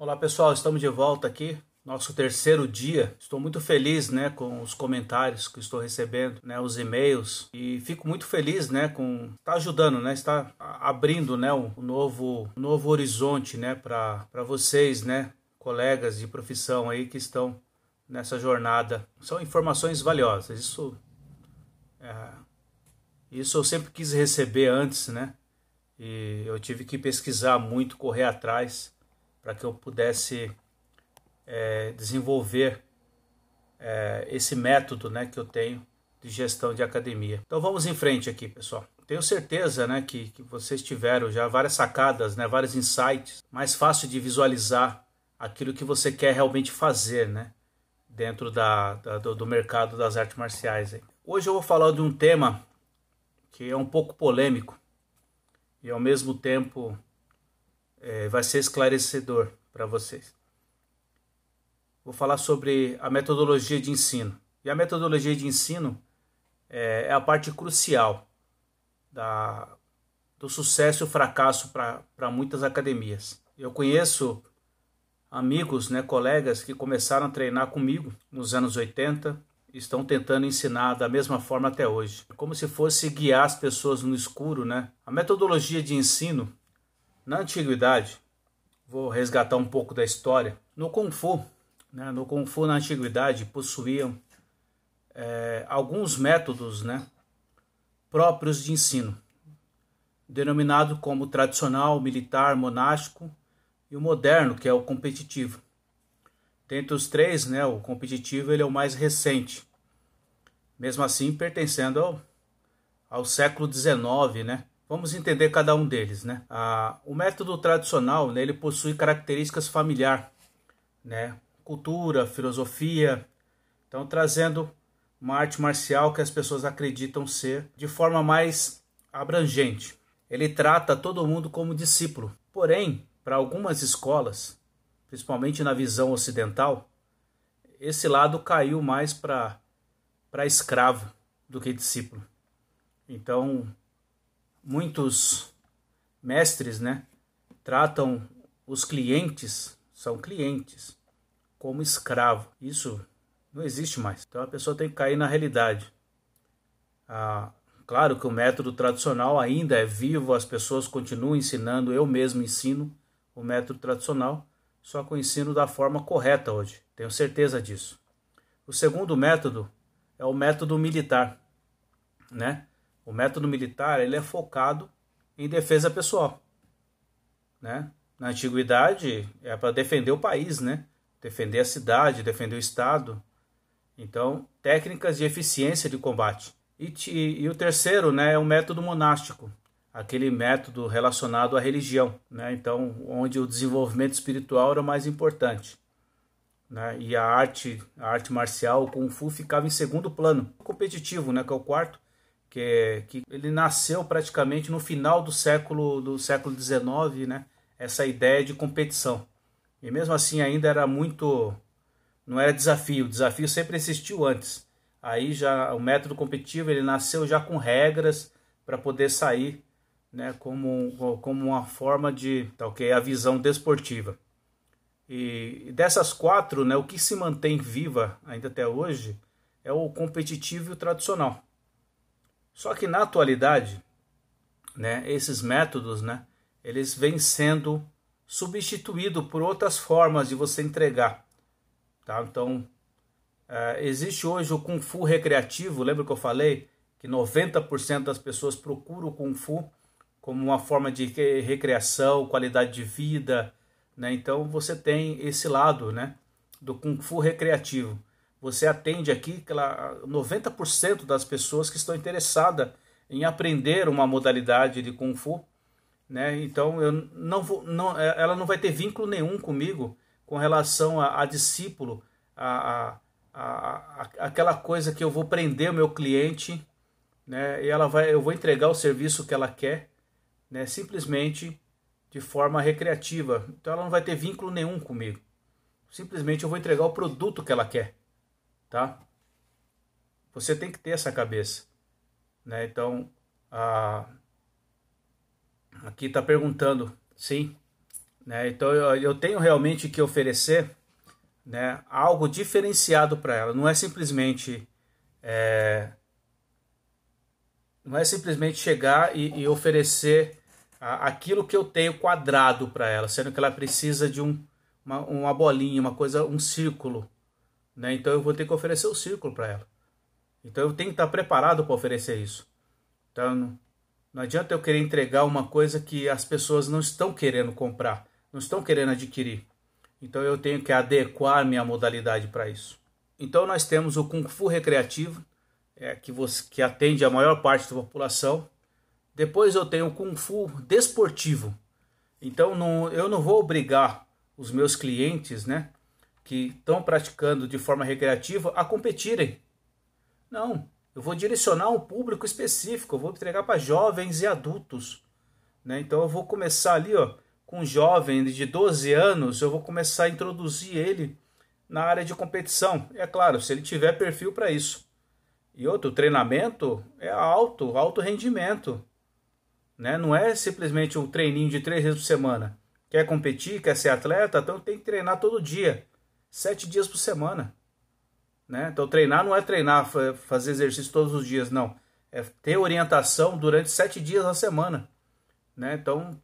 Olá pessoal, estamos de volta aqui, nosso terceiro dia. Estou muito feliz, né, com os comentários que estou recebendo, né, os e-mails e fico muito feliz, né, com está ajudando, né, está abrindo, né, um novo, um novo horizonte, né, para para vocês, né, colegas de profissão aí que estão nessa jornada. São informações valiosas. Isso é, isso eu sempre quis receber antes, né? E eu tive que pesquisar muito, correr atrás para que eu pudesse é, desenvolver é, esse método né, que eu tenho de gestão de academia. Então vamos em frente aqui, pessoal. Tenho certeza né, que, que vocês tiveram já várias sacadas, né, vários insights, mais fácil de visualizar aquilo que você quer realmente fazer né, dentro da, da do, do, mercado das artes marciais. Hoje eu vou falar de um tema que é um pouco polêmico e ao mesmo tempo é, vai ser esclarecedor para vocês. Vou falar sobre a metodologia de ensino. E a metodologia de ensino é, é a parte crucial da, do sucesso e fracasso para muitas academias. Eu conheço amigos, né, colegas que começaram a treinar comigo nos anos 80 estão tentando ensinar da mesma forma até hoje, como se fosse guiar as pessoas no escuro, né? A metodologia de ensino na antiguidade, vou resgatar um pouco da história. No Kung Fu, né, no Kung Fu na antiguidade possuíam é, alguns métodos né, próprios de ensino, denominado como tradicional, militar, monástico e o moderno, que é o competitivo. Dentre os três, né, o competitivo ele é o mais recente, mesmo assim pertencendo ao, ao século XIX, né? Vamos entender cada um deles, né? Ah, o método tradicional, né, ele possui características familiar, né? Cultura, filosofia, então trazendo uma arte marcial que as pessoas acreditam ser de forma mais abrangente. Ele trata todo mundo como discípulo. Porém, para algumas escolas, principalmente na visão ocidental, esse lado caiu mais para para escravo do que discípulo. Então, muitos mestres, né, tratam os clientes, são clientes, como escravo. Isso não existe mais. Então a pessoa tem que cair na realidade. Ah, claro que o método tradicional ainda é vivo, as pessoas continuam ensinando, eu mesmo ensino o método tradicional, só que eu ensino da forma correta hoje, tenho certeza disso. O segundo método é o método militar, né? O método militar ele é focado em defesa pessoal, né? Na antiguidade é para defender o país, né? Defender a cidade, defender o estado. Então, técnicas de eficiência de combate. E, e, e o terceiro, né, é o método monástico, aquele método relacionado à religião, né? Então, onde o desenvolvimento espiritual era mais importante. Né? E a arte, a arte marcial, o Kung Fu, ficava em segundo plano. Competitivo, né, que é o quarto, que, é, que ele nasceu praticamente no final do século do século XIX, né? Essa ideia de competição. E mesmo assim ainda era muito não era desafio, o desafio sempre existiu antes. Aí já o método competitivo ele nasceu já com regras para poder sair, né, como como uma forma de, tá OK, a visão desportiva. E dessas quatro, né, o que se mantém viva ainda até hoje é o competitivo e o tradicional. Só que na atualidade, né, esses métodos, né, eles vêm sendo substituídos por outras formas de você entregar. Tá? Então, é, existe hoje o Kung Fu recreativo, lembra que eu falei que 90% das pessoas procuram o Kung Fu como uma forma de recreação, qualidade de vida, né? Então você tem esse lado né, do Kung Fu recreativo. Você atende aqui 90% das pessoas que estão interessadas em aprender uma modalidade de Kung Fu. Né? Então eu não vou, não, é, ela não vai ter vínculo nenhum comigo com relação a, a discípulo, a, a, aquela coisa que eu vou prender o meu cliente, né? E ela vai, eu vou entregar o serviço que ela quer, né? Simplesmente de forma recreativa. Então ela não vai ter vínculo nenhum comigo. Simplesmente eu vou entregar o produto que ela quer, tá? Você tem que ter essa cabeça, né? Então, a... aqui está perguntando, sim, Né? Então eu, eu tenho realmente que oferecer né, algo diferenciado para ela. Não é simplesmente é, não é simplesmente chegar e, e oferecer a, aquilo que eu tenho quadrado para ela, sendo que ela precisa de um, uma, uma bolinha, uma coisa, um círculo. Né? Então eu vou ter que oferecer o círculo para ela. Então eu tenho que estar preparado para oferecer isso. Então não, não adianta eu querer entregar uma coisa que as pessoas não estão querendo comprar, não estão querendo adquirir. Então eu tenho que adequar minha modalidade para isso. Então nós temos o Kung Fu recreativo, é, que, você, que atende a maior parte da população. Depois eu tenho o Kung Fu desportivo. Então não, eu não vou obrigar os meus clientes, né, que estão praticando de forma recreativa a competirem. Não, eu vou direcionar um público específico, eu vou entregar para jovens e adultos. Né? Então eu vou começar ali ó, com um jovem de 12 anos, eu vou começar a introduzir ele na área de competição. É claro, se ele tiver perfil para isso. E outro, treinamento é alto, alto rendimento. Né? Não é simplesmente um treininho de três vezes por semana. Quer competir, quer ser atleta, então tem que treinar todo dia. Sete dias por semana. Né? Então treinar não é treinar, fazer exercício todos os dias, não. É ter orientação durante sete dias na semana. Né? Então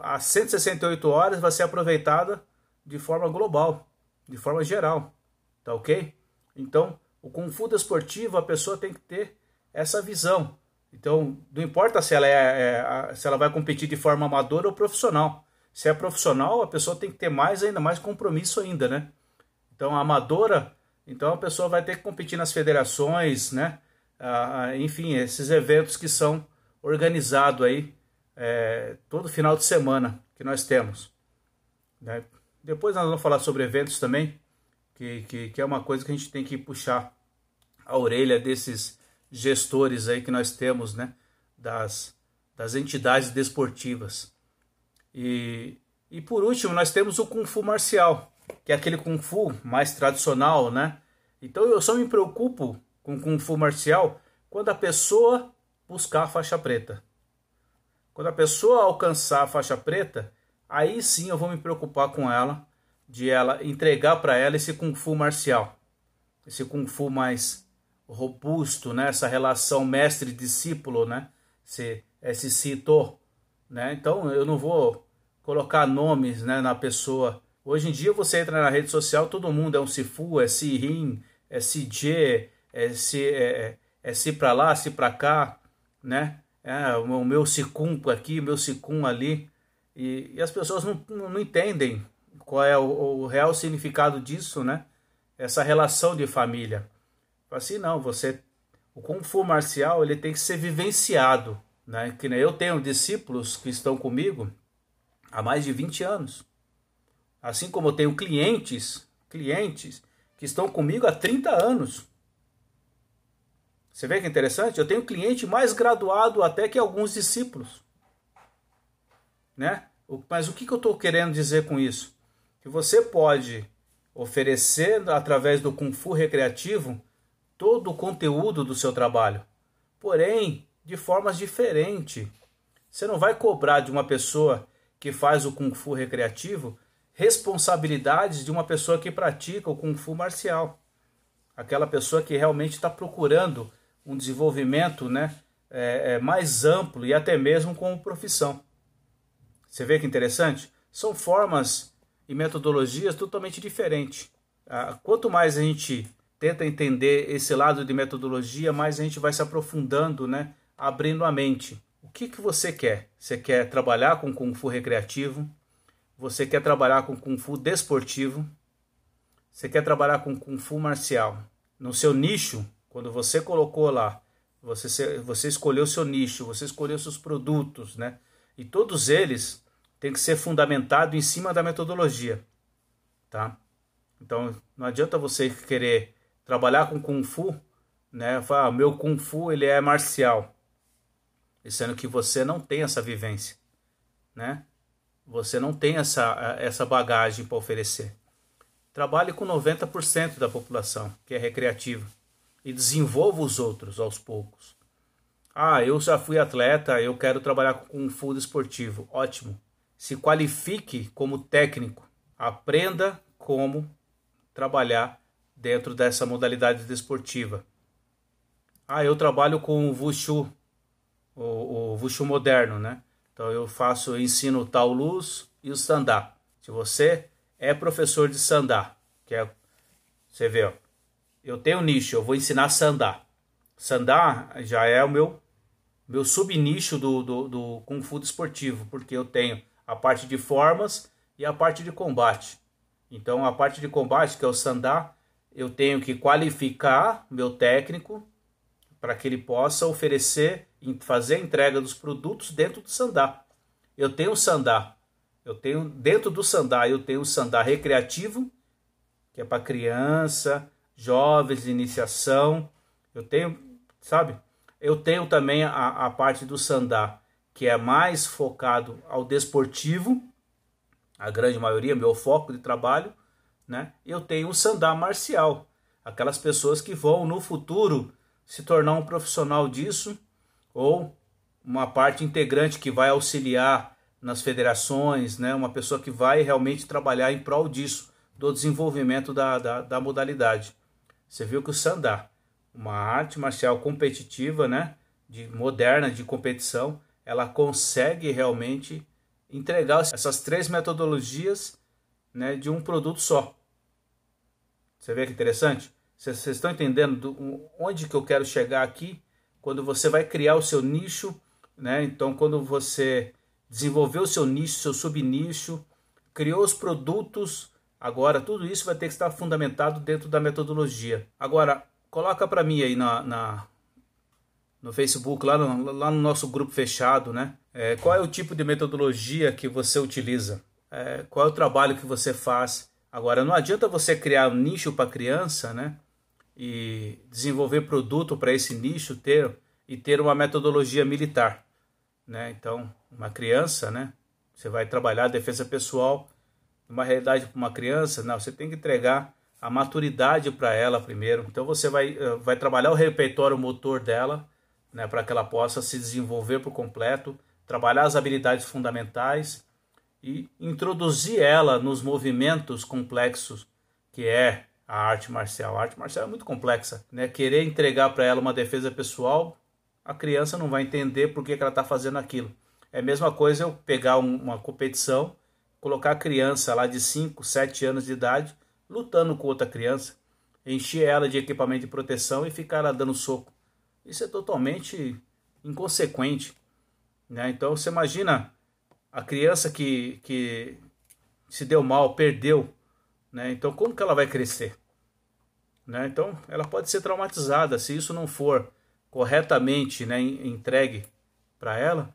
as 168 horas vai ser aproveitada de forma global, de forma geral, tá ok? Então, o Kung Fu desportivo, a pessoa tem que ter essa visão. Então, não importa se ela, é, é, se ela vai competir de forma amadora ou profissional. Se é profissional, a pessoa tem que ter mais ainda mais compromisso ainda, né? Então, amadora, então a pessoa vai ter que competir nas federações, né? Ah, enfim, esses eventos que são organizados aí é, todo final de semana que nós temos. Né? Depois nós vamos falar sobre eventos também, que, que, que, é uma coisa que a gente tem que puxar a orelha desses gestores aí que nós temos, né? Das, das entidades desportivas. E, e por último, nós temos o Kung Fu marcial, que é aquele Kung Fu mais tradicional, né? Então eu só me preocupo com Kung Fu marcial quando a pessoa buscar a faixa preta. Quando a pessoa alcançar a faixa preta, aí sim eu vou me preocupar com ela, de ela entregar para ela esse kung fu marcial, esse kung fu mais robusto, né? Essa relação mestre-discípulo, né? Esse, esse cito, né? Então eu não vou colocar nomes, né, na pessoa. Hoje em dia você entra na rede social, todo mundo é um Sifu, é Sirin, é CJ, é Si, é, é, é pra lá, Si pra cá, né? é, o meu sicum aqui, o meu sicum ali, e, e as pessoas não, não, entendem qual é o, o, real significado disso, né? Essa relação de família. Assim, não, você, o Kung Fu marcial, ele tem que ser vivenciado, né? Que eu tenho discípulos que estão comigo há mais de 20 anos. Assim como eu tenho clientes, clientes que estão comigo há 30 anos. Você vê que é interessante? Eu tenho cliente mais graduado até que alguns discípulos. Né? Mas o que, eu estou querendo dizer com isso? Que você pode oferecer, através do Kung Fu recreativo, todo o conteúdo do seu trabalho. Porém, de formas diferentes. Você não vai cobrar de uma pessoa que faz o Kung Fu recreativo responsabilidades de uma pessoa que pratica o Kung Fu marcial. Aquela pessoa que realmente está procurando um desenvolvimento né, é, é, mais amplo e até mesmo como profissão. Você vê que interessante? São formas e metodologias totalmente diferentes. Ah, quanto mais a gente tenta entender esse lado de metodologia, mais a gente vai se aprofundando, né, abrindo a mente. O que, que você quer? Você quer trabalhar com Kung Fu recreativo? Você quer trabalhar com Kung Fu desportivo? Você quer trabalhar com Kung Fu marcial? No seu nicho, quando você colocou lá, você, você escolheu seu nicho, você escolheu seus produtos, né? E todos eles têm que ser fundamentados em cima da metodologia, tá? Então, não adianta você querer trabalhar com Kung Fu, né? Falar, ah, meu Kung Fu ele é marcial, sendo que você não tem essa vivência, né? Você não tem essa, essa bagagem para oferecer. Trabalhe com 90% da população, que é recreativa e desenvolva os outros aos poucos. Ah, eu já fui atleta, eu quero trabalhar com fundo esportivo. Ótimo. se qualifique como técnico, aprenda como trabalhar dentro dessa modalidade desportiva. Ah, eu trabalho com o Wushu, o, o Wushu moderno, né? Então eu faço, eu ensino o Tao Luz e o Sandá. Se você é professor de Sandá, que é, você vê, ó, eu tenho um nicho, eu vou ensinar Sandá. Sandá já é o meu meu subnicho do, do, do Kung Fu esportivo, porque eu tenho a parte de formas e a parte de combate. Então a parte de combate, que é o Sandá, eu tenho que qualificar meu técnico para que ele possa oferecer, fazer a entrega dos produtos dentro do Sandá. Eu tenho o Sandá, eu tenho dentro do Sandá, eu tenho o Sandá recreativo, que é para criança, jovens de iniciação. Eu tenho, sabe? Eu tenho também a, a parte do Sandá, que é mais focado ao desportivo, a grande maioria, meu foco de trabalho, né? Eu tenho o Sandá marcial, aquelas pessoas que vão no futuro se tornar um profissional disso ou uma parte integrante que vai auxiliar nas federações, né? Uma pessoa que vai realmente trabalhar em prol disso, do desenvolvimento da, da, da modalidade. Você viu que o Sandá, uma arte marcial competitiva, né? De moderna, de competição, ela consegue realmente entregar essas três metodologias né, de um produto só. Você vê que interessante? Vocês estão entendendo do, onde que eu quero chegar aqui? Quando você vai criar o seu nicho, né? Então, quando você desenvolveu o seu nicho, seu subnicho, criou os produtos, agora tudo isso vai ter que estar fundamentado dentro da metodologia. Agora, coloca para mim aí na, na, no Facebook, lá no, lá no nosso grupo fechado, né? É, qual é o tipo de metodologia que você utiliza? É, qual é o trabalho que você faz? Agora, não adianta você criar um nicho para criança, né? E desenvolver produto para esse nicho ter e ter uma metodologia militar, né? Então, uma criança, né? Você vai trabalhar a defesa pessoal, uma realidade para uma criança, não, você tem que entregar a maturidade para ela primeiro. Então, você vai, eh, vai trabalhar o repertório motor dela né, para que ela possa se desenvolver por completo, trabalhar as habilidades fundamentais e introduzir ela nos movimentos complexos que é a arte marcial. A arte marcial é muito complexa, né? Querer entregar para ela uma defesa pessoal, a criança não vai entender por que, que ela está fazendo aquilo. É a mesma coisa eu pegar uma competição, colocar a criança lá de 5, 7 anos de idade lutando com outra criança, encher ela de equipamento de proteção e ficar ela dando soco. Isso é totalmente inconsequente. Né? Então você imagina a criança que, que se deu mal, perdeu. Né? Então como que ela vai crescer? Né? Então ela pode ser traumatizada se isso não for corretamente né, entregue para ela.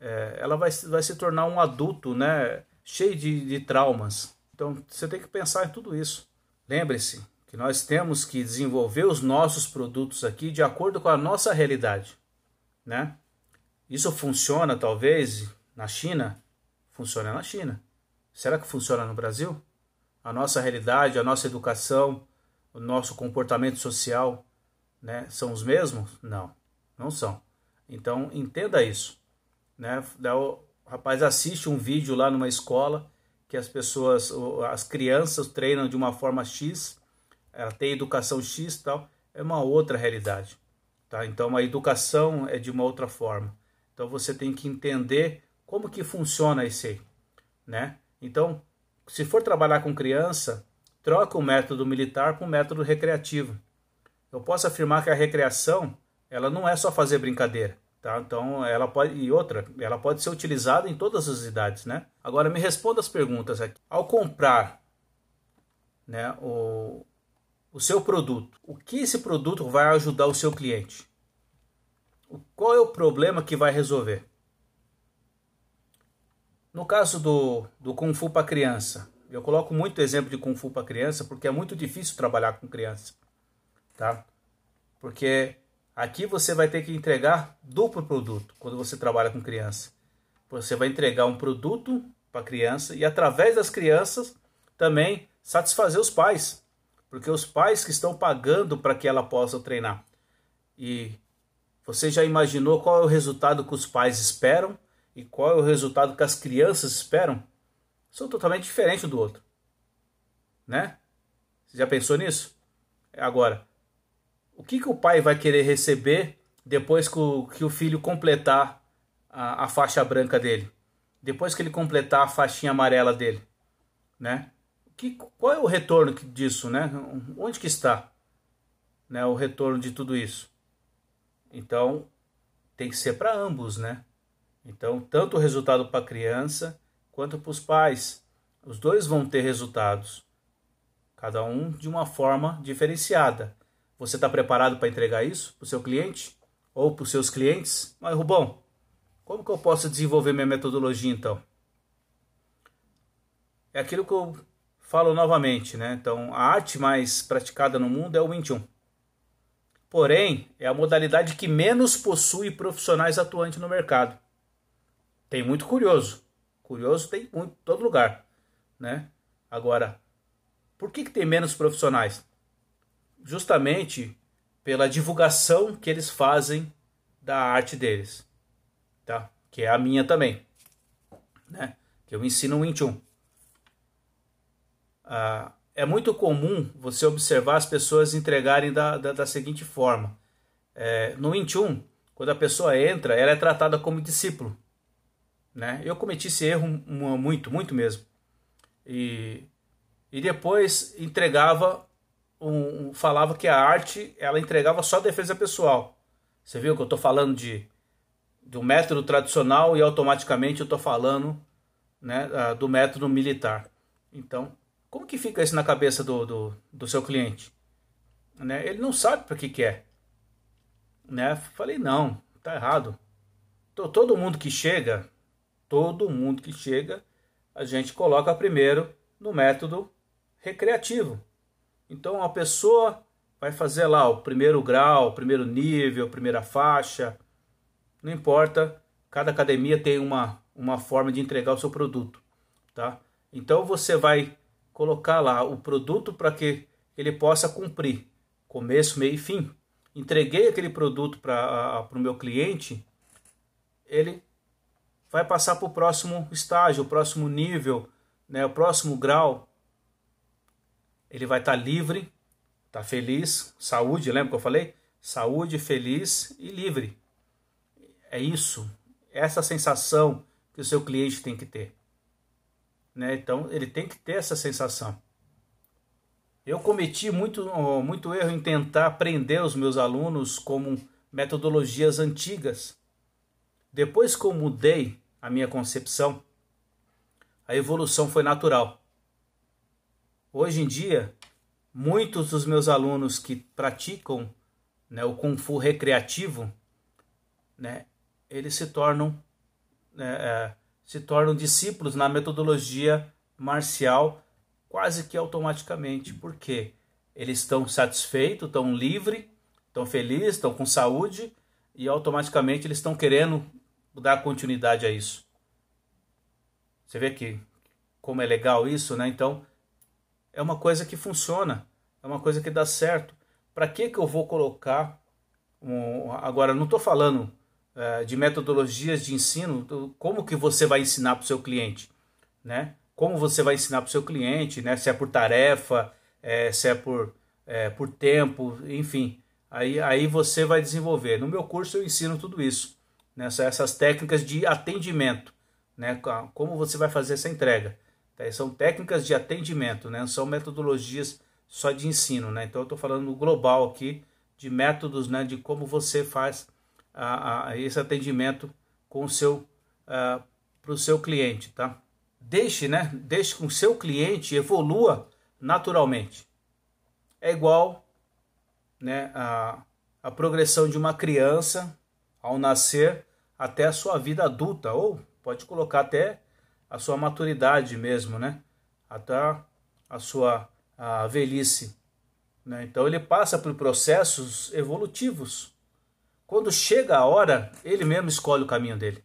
É, ela vai, vai se tornar um adulto né, cheio de, de traumas. Então você tem que pensar em tudo isso. Lembre-se, que nós temos que desenvolver os nossos produtos aqui de acordo com a nossa realidade, né? Isso funciona talvez na China? Funciona na China. Será que funciona no Brasil? A nossa realidade, a nossa educação, o nosso comportamento social, né, são os mesmos? Não, não são. Então entenda isso, né? O rapaz assiste um vídeo lá numa escola que as pessoas, as crianças treinam de uma forma X ela tem educação X tal, é uma outra realidade. Tá? Então a educação é de uma outra forma. Então você tem que entender como que funciona isso aí, né? Então, se for trabalhar com criança, troca o método militar com o método recreativo. Eu posso afirmar que a recreação, ela não é só fazer brincadeira, tá? Então, ela pode e outra, ela pode ser utilizada em todas as idades, né? Agora me responda as perguntas aqui. Ao comprar, né, o, o seu produto. O que esse produto vai ajudar o seu cliente? Qual é o problema que vai resolver? No caso do, do Kung Fu para criança, eu coloco muito exemplo de Kung Fu para criança porque é muito difícil trabalhar com criança, tá? Porque aqui você vai ter que entregar duplo produto quando você trabalha com criança. Você vai entregar um produto para criança e através das crianças também satisfazer os pais porque os pais que estão pagando para que ela possa treinar. E você já imaginou qual é o resultado que os pais esperam e qual é o resultado que as crianças esperam são totalmente diferentes do outro. Né? Você já pensou nisso? Agora, o que, que o pai vai querer receber depois que o, que o filho completar a, a faixa branca dele? Depois que ele completar a faixinha amarela dele? Né? Que, qual é o retorno disso? Né? Onde que está né, o retorno de tudo isso? Então, tem que ser para ambos, né? Então, tanto o resultado para a criança quanto para os pais. Os dois vão ter resultados, cada um de uma forma diferenciada. Você está preparado para entregar isso para o seu cliente ou para os seus clientes? Mas, Rubão, como que eu posso desenvolver minha metodologia então? É aquilo que eu falo novamente, né? Então, a arte mais praticada no mundo é o Wing Chun. Porém, é a modalidade que menos possui profissionais atuantes no mercado. Tem muito curioso. Curioso tem muito todo lugar, né? Agora, por que, que tem menos profissionais? Justamente pela divulgação que eles fazem da arte deles, tá? Que é a minha também, né? Que eu ensino o Wing Chun. Ah, é muito comum você observar as pessoas entregarem da, da, da seguinte forma. É, no Wing Chun, quando a pessoa entra, ela é tratada como discípulo. Né? Eu cometi esse erro muito, muito mesmo. E, e depois entregava, um, falava que a arte ela entregava só defesa pessoal. Você viu que eu estou falando de do método tradicional e automaticamente eu estou falando né, do método militar. Então, como que fica isso na cabeça do, do, do seu cliente? Né? Ele não sabe para que quer. É. Né? Falei, não, tá errado. Todo mundo que chega todo mundo que chega, a gente coloca primeiro no método recreativo. Então a pessoa vai fazer lá o primeiro grau, o primeiro nível, a primeira faixa, não importa, cada academia tem uma, uma forma de entregar o seu produto, tá? Então você vai colocar lá o produto para que ele possa cumprir começo, meio e fim. Entreguei aquele produto para o meu cliente, ele vai passar para o próximo estágio, o próximo nível, né, o próximo grau. Ele vai estar tá livre, tá feliz, saúde, lembra que eu falei? Saúde, feliz e livre. É isso, essa sensação que o seu cliente tem que ter. Né? Então ele tem que ter essa sensação. Eu cometi muito, muito erro em tentar aprender os meus alunos como metodologias antigas depois que eu mudei a minha concepção, a evolução foi natural. Hoje em dia, muitos dos meus alunos que praticam né, o Kung Fu recreativo, né, eles se tornam, né, é, se tornam discípulos na metodologia marcial quase que automaticamente. porque Eles estão satisfeitos, estão livres, estão felizes, estão com saúde e automaticamente eles estão querendo dar continuidade a isso. Você vê que como é legal isso, né? Então é uma coisa que funciona, é uma coisa que dá certo. Para que que eu vou colocar um, agora não estou falando é, de metodologias de ensino, como que você vai ensinar para o seu cliente, né? Como você vai ensinar para o seu cliente, né? Se é por tarefa, é, se é por é, por tempo, enfim. Aí, aí você vai desenvolver. No meu curso eu ensino tudo isso nessa, essas técnicas de atendimento, né? Como você vai fazer essa entrega? Tá? São técnicas de atendimento, né? São metodologias só de ensino, né? Então eu estou falando global aqui de métodos, né? De como você faz a, a esse atendimento com o seu para o seu cliente, tá? Deixe, né? Deixe com o seu cliente evolua naturalmente. É igual, né? A, a progressão de uma criança ao nascer até a sua vida adulta, ou pode colocar até a sua maturidade mesmo, né? Até a sua a velhice. Né? Então ele passa por processos evolutivos. Quando chega a hora, ele mesmo escolhe o caminho dele.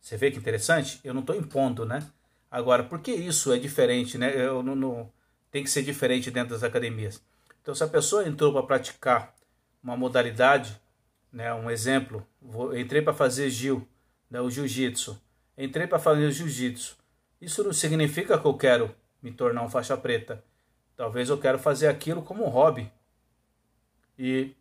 Você vê que interessante? Eu não estou impondo, né? Agora, por que isso é diferente, né? Eu não, não, tem que ser diferente dentro das academias. Então, se a pessoa entrou para praticar uma modalidade, né, um exemplo, vou, entrei para fazer Gil, né, o jiu-jitsu. entrei para fazer jiu-jitsu. Isso não significa que eu quero me tornar um faixa preta. Talvez eu quero fazer aquilo como um hobby. E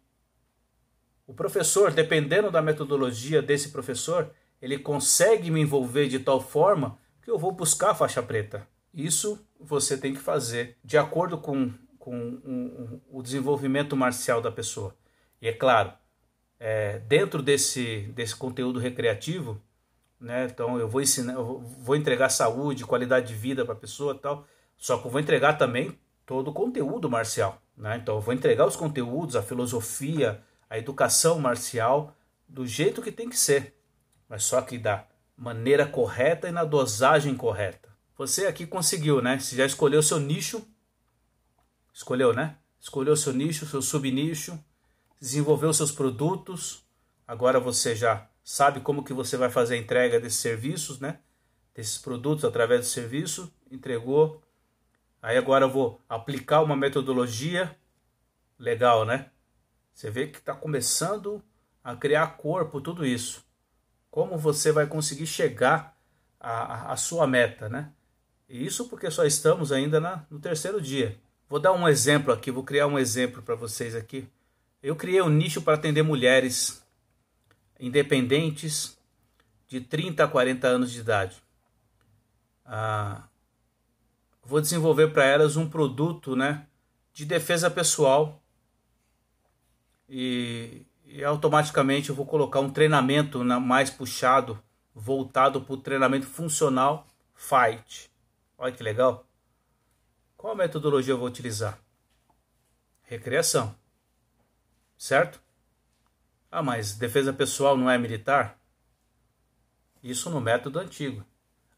o professor, dependendo da metodologia desse professor, ele consegue me envolver de tal forma que eu vou buscar a faixa preta. Isso você tem que fazer de acordo com, com um, um, o desenvolvimento marcial da pessoa. E é claro, é, dentro desse, desse conteúdo recreativo, né, então eu vou ensinar, eu vou entregar saúde, qualidade de vida para a pessoa tal, só que eu vou entregar também todo o conteúdo marcial. Né? Então eu vou entregar os conteúdos, a filosofia, a educação marcial do jeito que tem que ser, mas só que da maneira correta e na dosagem correta. Você aqui conseguiu, né? Você já escolheu seu nicho, escolheu, né? Escolheu seu nicho, seu subnicho, desenvolveu seus produtos. Agora você já sabe como que você vai fazer a entrega desses serviços, né? Desses produtos através do serviço, entregou. Aí agora eu vou aplicar uma metodologia legal, né? Você vê que está começando a criar corpo tudo isso. Como você vai conseguir chegar à, à sua meta, né? E isso porque só estamos ainda na, no terceiro dia. Vou dar um exemplo aqui, vou criar um exemplo para vocês aqui. Eu criei um nicho para atender mulheres independentes de 30 a 40 anos de idade. Ah, vou desenvolver para elas um produto né, de defesa pessoal e, e automaticamente eu vou colocar um treinamento mais puxado, voltado para o treinamento funcional Fight. Olha que legal. Qual metodologia eu vou utilizar? Recreação. Certo? Ah, mas defesa pessoal não é militar? Isso no método antigo.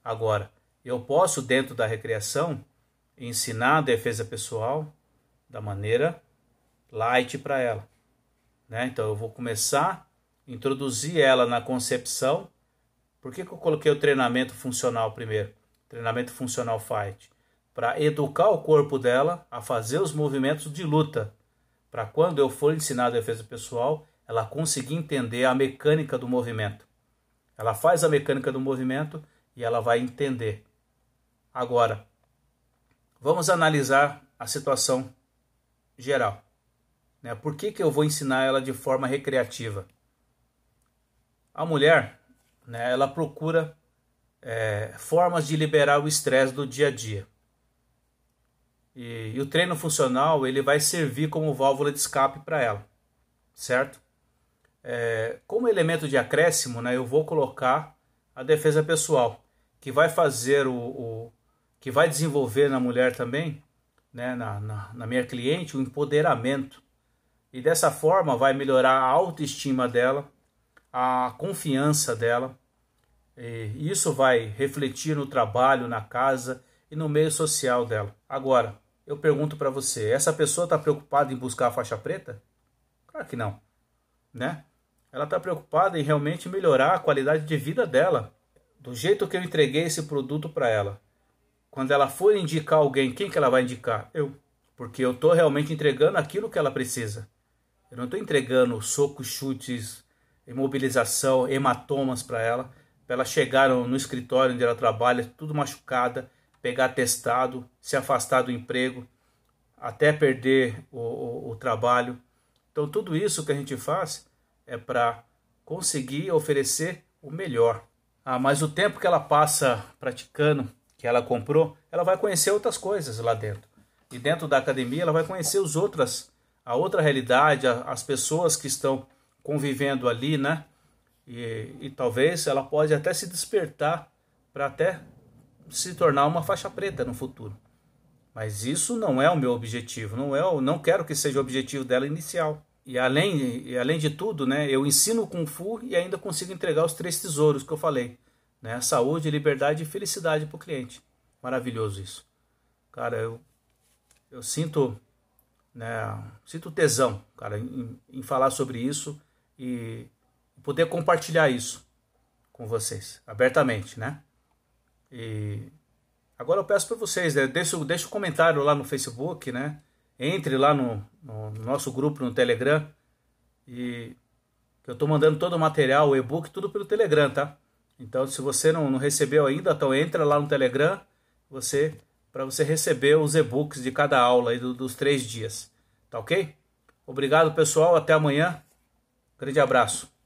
Agora, eu posso, dentro da recreação, ensinar a defesa pessoal da maneira light para ela. Né? Então eu vou começar a introduzir ela na concepção. Por que, que eu coloquei o treinamento funcional primeiro? Treinamento funcional fight. Para educar o corpo dela a fazer os movimentos de luta. Para quando eu for ensinar a defesa pessoal, ela conseguir entender a mecânica do movimento. Ela faz a mecânica do movimento e ela vai entender. Agora, vamos analisar a situação geral. Né? Por que, que eu vou ensinar ela de forma recreativa? A mulher, né, ela procura é, formas de liberar o estresse do dia a dia. E, e, o treino funcional ele vai servir como válvula de escape para ela, certo? É, como elemento de acréscimo, né, eu vou colocar a defesa pessoal, que vai fazer o, o que vai desenvolver na mulher também, né, na, na, na minha cliente, o empoderamento e dessa forma vai melhorar a autoestima dela, a confiança dela. E isso vai refletir no trabalho, na casa e no meio social dela. Agora, eu pergunto para você, essa pessoa está preocupada em buscar a faixa preta? Claro que não, né? Ela está preocupada em realmente melhorar a qualidade de vida dela, do jeito que eu entreguei esse produto para ela. Quando ela for indicar alguém, quem que ela vai indicar? Eu, porque eu estou realmente entregando aquilo que ela precisa. Eu não estou entregando socos, chutes, imobilização, hematomas para ela, para ela chegar no escritório onde ela trabalha, tudo machucada, pegar testado, se afastar do emprego, até perder o, o, o trabalho. Então, tudo isso que a gente faz é para conseguir oferecer o melhor. Ah, mas o tempo que ela passa praticando, que ela comprou, ela vai conhecer outras coisas lá dentro. E dentro da academia, ela vai conhecer os outras a outra realidade, a, as pessoas que estão convivendo ali, né? E, e talvez ela pode até se despertar para até se tornar uma faixa preta no futuro. Mas isso não é o meu objetivo, não é, não quero que seja o objetivo dela inicial. E além, e além de tudo, né, eu ensino o Kung Fu e ainda consigo entregar os três tesouros que eu falei. Né? Saúde, liberdade e felicidade para o cliente. Maravilhoso isso. Cara, eu, eu sinto né, sinto tesão, cara, em, em falar sobre isso e poder compartilhar isso com vocês, abertamente, né? E agora eu peço para vocês, né, deixa, deixa um comentário lá no Facebook, né? Entre lá no, no, no nosso grupo no Telegram e eu estou mandando todo o material, o e-book, tudo pelo Telegram, tá? Então, se você não, não recebeu ainda, então entra lá no Telegram, você para você receber os e-books de cada aula aí do, dos três dias. Tá ok? Obrigado, pessoal. Até amanhã. Grande abraço.